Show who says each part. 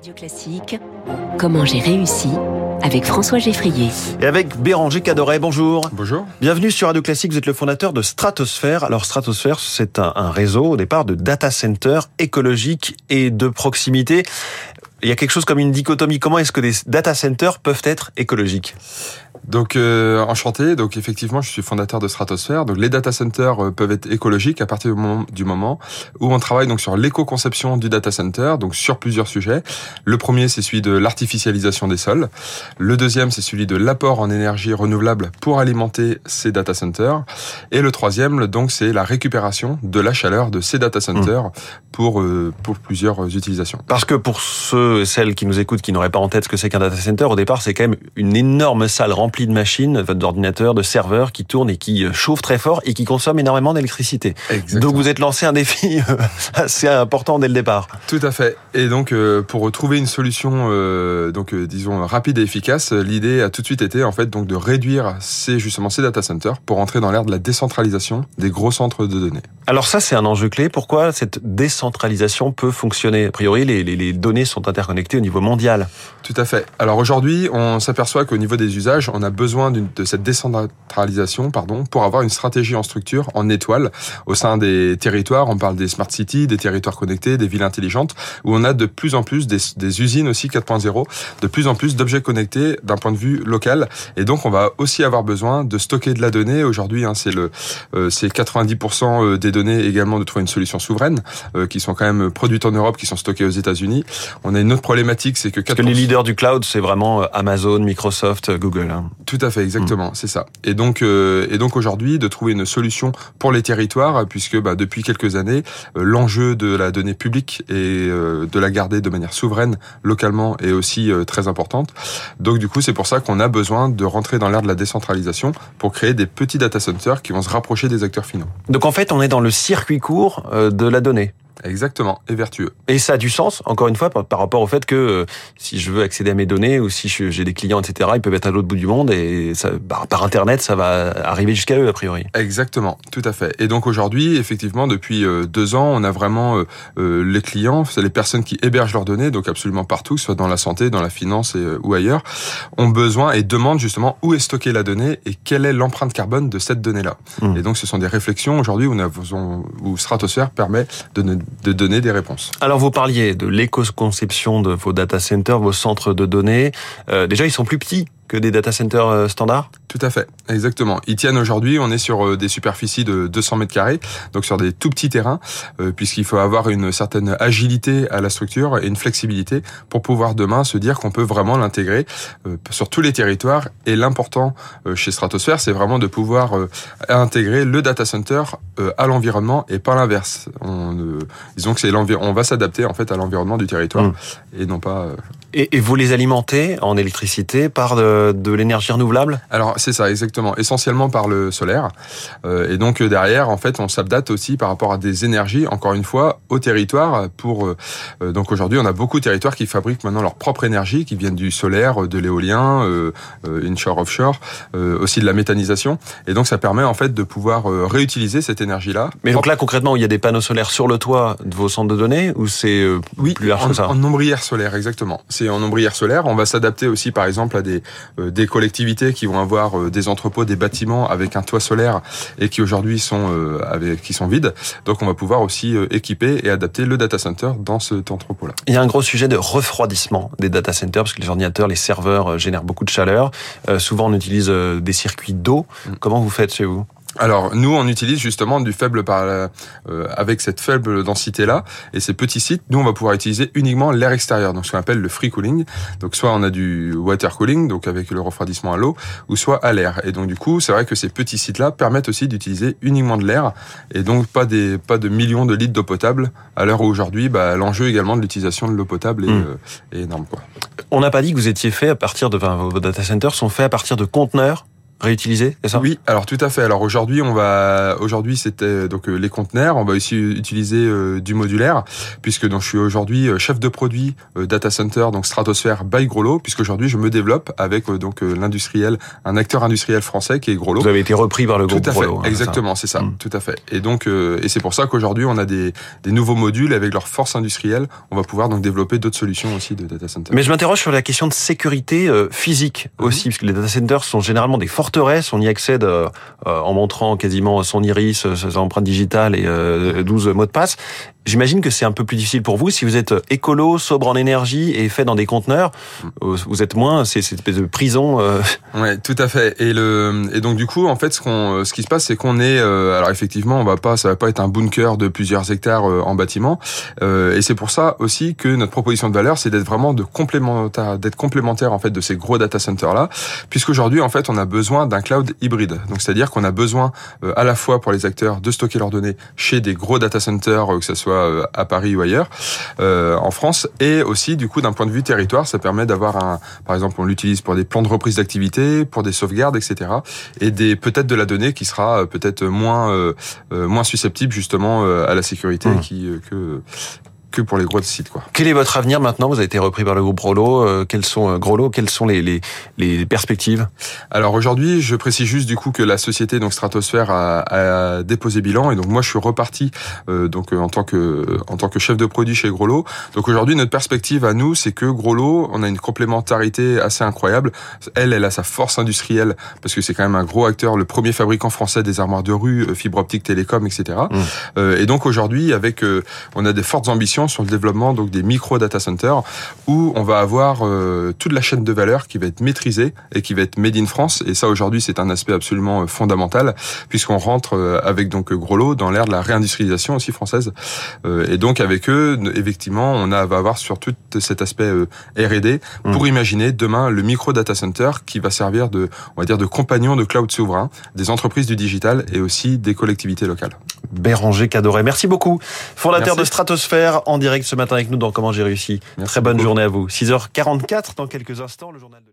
Speaker 1: Radio Classique, comment j'ai réussi avec François Geffrier.
Speaker 2: Et avec Béranger Cadoret, bonjour.
Speaker 3: Bonjour.
Speaker 2: Bienvenue sur Radio Classique, vous êtes le fondateur de Stratosphère. Alors Stratosphère, c'est un, un réseau au départ de data centers écologiques et de proximité. Il y a quelque chose comme une dichotomie. Comment est-ce que des data centers peuvent être écologiques?
Speaker 3: Donc euh, enchanté. Donc effectivement, je suis fondateur de Stratosphère. Donc les data centers euh, peuvent être écologiques à partir du moment, du moment où on travaille donc sur l'éco-conception du data center, donc sur plusieurs sujets. Le premier, c'est celui de l'artificialisation des sols. Le deuxième, c'est celui de l'apport en énergie renouvelable pour alimenter ces data centers. Et le troisième, donc, c'est la récupération de la chaleur de ces data centers mmh. pour euh, pour plusieurs utilisations.
Speaker 2: Parce que pour ceux et celles qui nous écoutent, qui n'auraient pas en tête ce que c'est qu'un data center, au départ, c'est quand même une énorme salle remplie de machines, d'ordinateurs, de serveurs qui tournent et qui euh, chauffent très fort et qui consomment énormément d'électricité. Donc vous êtes lancé un défi euh, assez important dès le départ.
Speaker 3: Tout à fait. Et donc euh, pour trouver une solution, donc disons rapide et efficace, l'idée a tout de suite été en fait donc de réduire ces justement ces data centers pour entrer dans l'ère de la décentralisation des gros centres de données.
Speaker 2: Alors ça c'est un enjeu clé. Pourquoi cette décentralisation peut fonctionner? A priori les, les, les données sont interconnectées au niveau mondial.
Speaker 3: Tout à fait. Alors aujourd'hui on s'aperçoit qu'au niveau des usages on a besoin de cette décentralisation pardon, pour avoir une stratégie en structure, en étoile, au sein des territoires. On parle des smart cities, des territoires connectés, des villes intelligentes, où on a de plus en plus des, des usines aussi 4.0, de plus en plus d'objets connectés d'un point de vue local. Et donc, on va aussi avoir besoin de stocker de la donnée. Aujourd'hui, hein, c'est le, euh, c'est 90% euh, des données également de trouver une solution souveraine, euh, qui sont quand même produites en Europe, qui sont stockées aux États-Unis. On a une autre problématique, c'est que 4%...
Speaker 2: Parce que les leaders du cloud, c'est vraiment Amazon, Microsoft, Google. Hein.
Speaker 3: Tout à fait, exactement, mm. c'est ça. Et donc, euh, et donc aujourd'hui, de trouver une solution pour les territoires, puisque bah, depuis quelques années, euh, l'enjeu de la donnée publique et euh, de la garder de manière souveraine localement est aussi très importante. Donc du coup, c'est pour ça qu'on a besoin de rentrer dans l'ère de la décentralisation pour créer des petits data centers qui vont se rapprocher des acteurs finaux.
Speaker 2: Donc en fait, on est dans le circuit court de la donnée.
Speaker 3: Exactement, et vertueux.
Speaker 2: Et ça a du sens, encore une fois, par, rapport au fait que euh, si je veux accéder à mes données ou si j'ai des clients, etc., ils peuvent être à l'autre bout du monde et ça, par, par, Internet, ça va arriver jusqu'à eux, a priori.
Speaker 3: Exactement, tout à fait. Et donc aujourd'hui, effectivement, depuis euh, deux ans, on a vraiment euh, les clients, c'est les personnes qui hébergent leurs données, donc absolument partout, soit dans la santé, dans la finance et, ou ailleurs, ont besoin et demandent justement où est stockée la donnée et quelle est l'empreinte carbone de cette donnée-là. Mmh. Et donc ce sont des réflexions aujourd'hui où, où Stratosphère permet de de donner des réponses.
Speaker 2: Alors vous parliez de l'éco-conception de vos data centers, vos centres de données. Euh, déjà, ils sont plus petits que des data centers euh, standards?
Speaker 3: Tout à fait, exactement. Ils tiennent aujourd'hui, on est sur euh, des superficies de 200 mètres carrés, donc sur des tout petits terrains, euh, puisqu'il faut avoir une certaine agilité à la structure et une flexibilité pour pouvoir demain se dire qu'on peut vraiment l'intégrer sur tous les territoires. Et l'important chez Stratosphère, c'est vraiment de pouvoir intégrer le data center à l'environnement et pas l'inverse. On, disons que c'est on va s'adapter en fait à l'environnement du territoire mmh. et non pas.
Speaker 2: Et, et, vous les alimentez en électricité par de de, l'énergie renouvelable?
Speaker 3: Alors c'est ça exactement, essentiellement par le solaire. Euh, et donc euh, derrière, en fait, on s'adapte aussi par rapport à des énergies, encore une fois, au territoire. Pour euh, donc aujourd'hui, on a beaucoup de territoires qui fabriquent maintenant leur propre énergie, qui viennent du solaire, de l'éolien, euh, inshore, offshore, aussi de la méthanisation. Et donc ça permet en fait de pouvoir réutiliser cette énergie-là.
Speaker 2: Mais donc là concrètement, il y a des panneaux solaires sur le toit de vos centres de données ou c'est
Speaker 3: oui, plus large
Speaker 2: que ça?
Speaker 3: En ombrière solaire, exactement. C'est en ombrière solaire. On va s'adapter aussi, par exemple, à des des collectivités qui vont avoir euh, des entrepôts, des bâtiments avec un toit solaire et qui aujourd'hui sont euh, avec, qui sont vides. Donc on va pouvoir aussi équiper et adapter le data center dans cet entrepôt-là.
Speaker 2: Il y a un gros sujet de refroidissement des data centers parce que les ordinateurs, les serveurs génèrent beaucoup de chaleur. souvent on utilise des circuits d'eau. Mm. Comment vous faites chez vous?
Speaker 3: Alors nous, on utilise justement du faible par euh, avec cette faible densité là et ces petits sites. Nous, on va pouvoir utiliser uniquement l'air extérieur, donc ce qu'on appelle le free cooling. Donc soit on a du water cooling, donc avec le refroidissement à l'eau, ou soit à l'air. Et donc du coup, c'est vrai que ces petits sites là permettent aussi d'utiliser uniquement de l'air et donc pas des pas de millions de litres d'eau potable. À l'heure où aujourd'hui, bah, l'enjeu également de l'utilisation de l'eau potable est, hmm. euh, est, énorme. Quoi.
Speaker 2: On n'a pas dit que vous étiez fait à partir de enfin, vos data centers sont faits à partir de conteneurs réutilisés, c'est ça?
Speaker 3: Oui, alors tout à fait. Alors aujourd'hui, on va aujourd'hui c'était donc les conteneurs. On va aussi utiliser du modulaire puisque donc je suis aujourd'hui chef de produit data center donc Stratosphere by Grolo puisque aujourd'hui je me développe avec donc l'industriel, un acteur industriel français qui est Grolo.
Speaker 2: Vous avez été repris par le groupe
Speaker 3: Tout à fait.
Speaker 2: Hein,
Speaker 3: Exactement, c'est ça. Mm. Tout à fait. Et donc et c'est pour ça qu'aujourd'hui on a des, des nouveaux modules avec leur force industrielle. On va pouvoir donc développer d'autres solutions aussi de data center.
Speaker 2: Mais je m'interroge sur la question de sécurité euh, physique mhm. aussi, parce que les data centers sont généralement des On y accède euh, euh, en montrant quasiment son iris, ses empreintes digitales et 12 mots de passe. J'imagine que c'est un peu plus difficile pour vous si vous êtes écolo, sobre en énergie et fait dans des conteneurs. Mm. Vous êtes moins, c'est cette espèce de prison. Euh...
Speaker 3: Ouais, tout à fait. Et le et donc du coup, en fait, ce qu'on, ce qui se passe, c'est qu'on est, alors effectivement, on va pas, ça va pas être un bunker de plusieurs hectares en bâtiment. et c'est pour ça aussi que notre proposition de valeur, c'est d'être vraiment de complémentaire, d'être complémentaire en fait de ces gros data centers là, puisqu'aujourd'hui en fait on a besoin d'un cloud hybride. Donc c'est-à-dire qu'on a besoin euh, à la fois pour les acteurs de stocker leurs données chez des gros data centers, euh, que ce soit euh, à Paris ou ailleurs, en France, et aussi du coup d'un point de vue territoire, ça permet d'avoir un, par exemple on l'utilise pour des plans de reprise d'activité, pour des sauvegardes, etc. Et des peut-être de la donnée qui sera peut-être moins moins susceptible justement à la sécurité mmh. qui que que pour les gros sites. Quoi.
Speaker 2: Quel est votre avenir maintenant? Vous avez été repris par le groupe Grolo. Euh, quels sont euh, Quelles sont les, les, les perspectives?
Speaker 3: Alors aujourd'hui, je précise juste du coup que la société donc Stratosphère a, a déposé bilan et donc moi je suis reparti euh, donc en tant que en tant que chef de produit chez Grolo. Donc aujourd'hui notre perspective à nous c'est que Grolo, on a une complémentarité assez incroyable. Elle, elle a sa force industrielle parce que c'est quand même un gros acteur, le premier fabricant français des armoires de rue, euh, fibre optique, télécom, etc. Mmh. et donc aujourd'hui avec on a des fortes ambitions sur le développement donc des micro data centers où on va avoir euh, toute la chaîne de valeur qui va être maîtrisée et qui va être made in France. Et ça aujourd'hui c'est un aspect absolument euh, fondamental puisqu'on rentre euh, avec donc Groslo dans l'ère de la réindustrialisation aussi française. et donc avec eux effectivement on a, va avoir sur tout cet aspect R&D pour mmh. imaginer demain le micro data center qui va servir de on va dire de compagnon de cloud souverain des entreprises du digital et aussi des collectivités locales.
Speaker 2: Béranger Cadoré, merci beaucoup. Fondateur de Stratosphère en direct ce matin avec nous dans Comment j'ai réussi. Très bonne journée à vous. 6h44 dans quelques instants, le journal de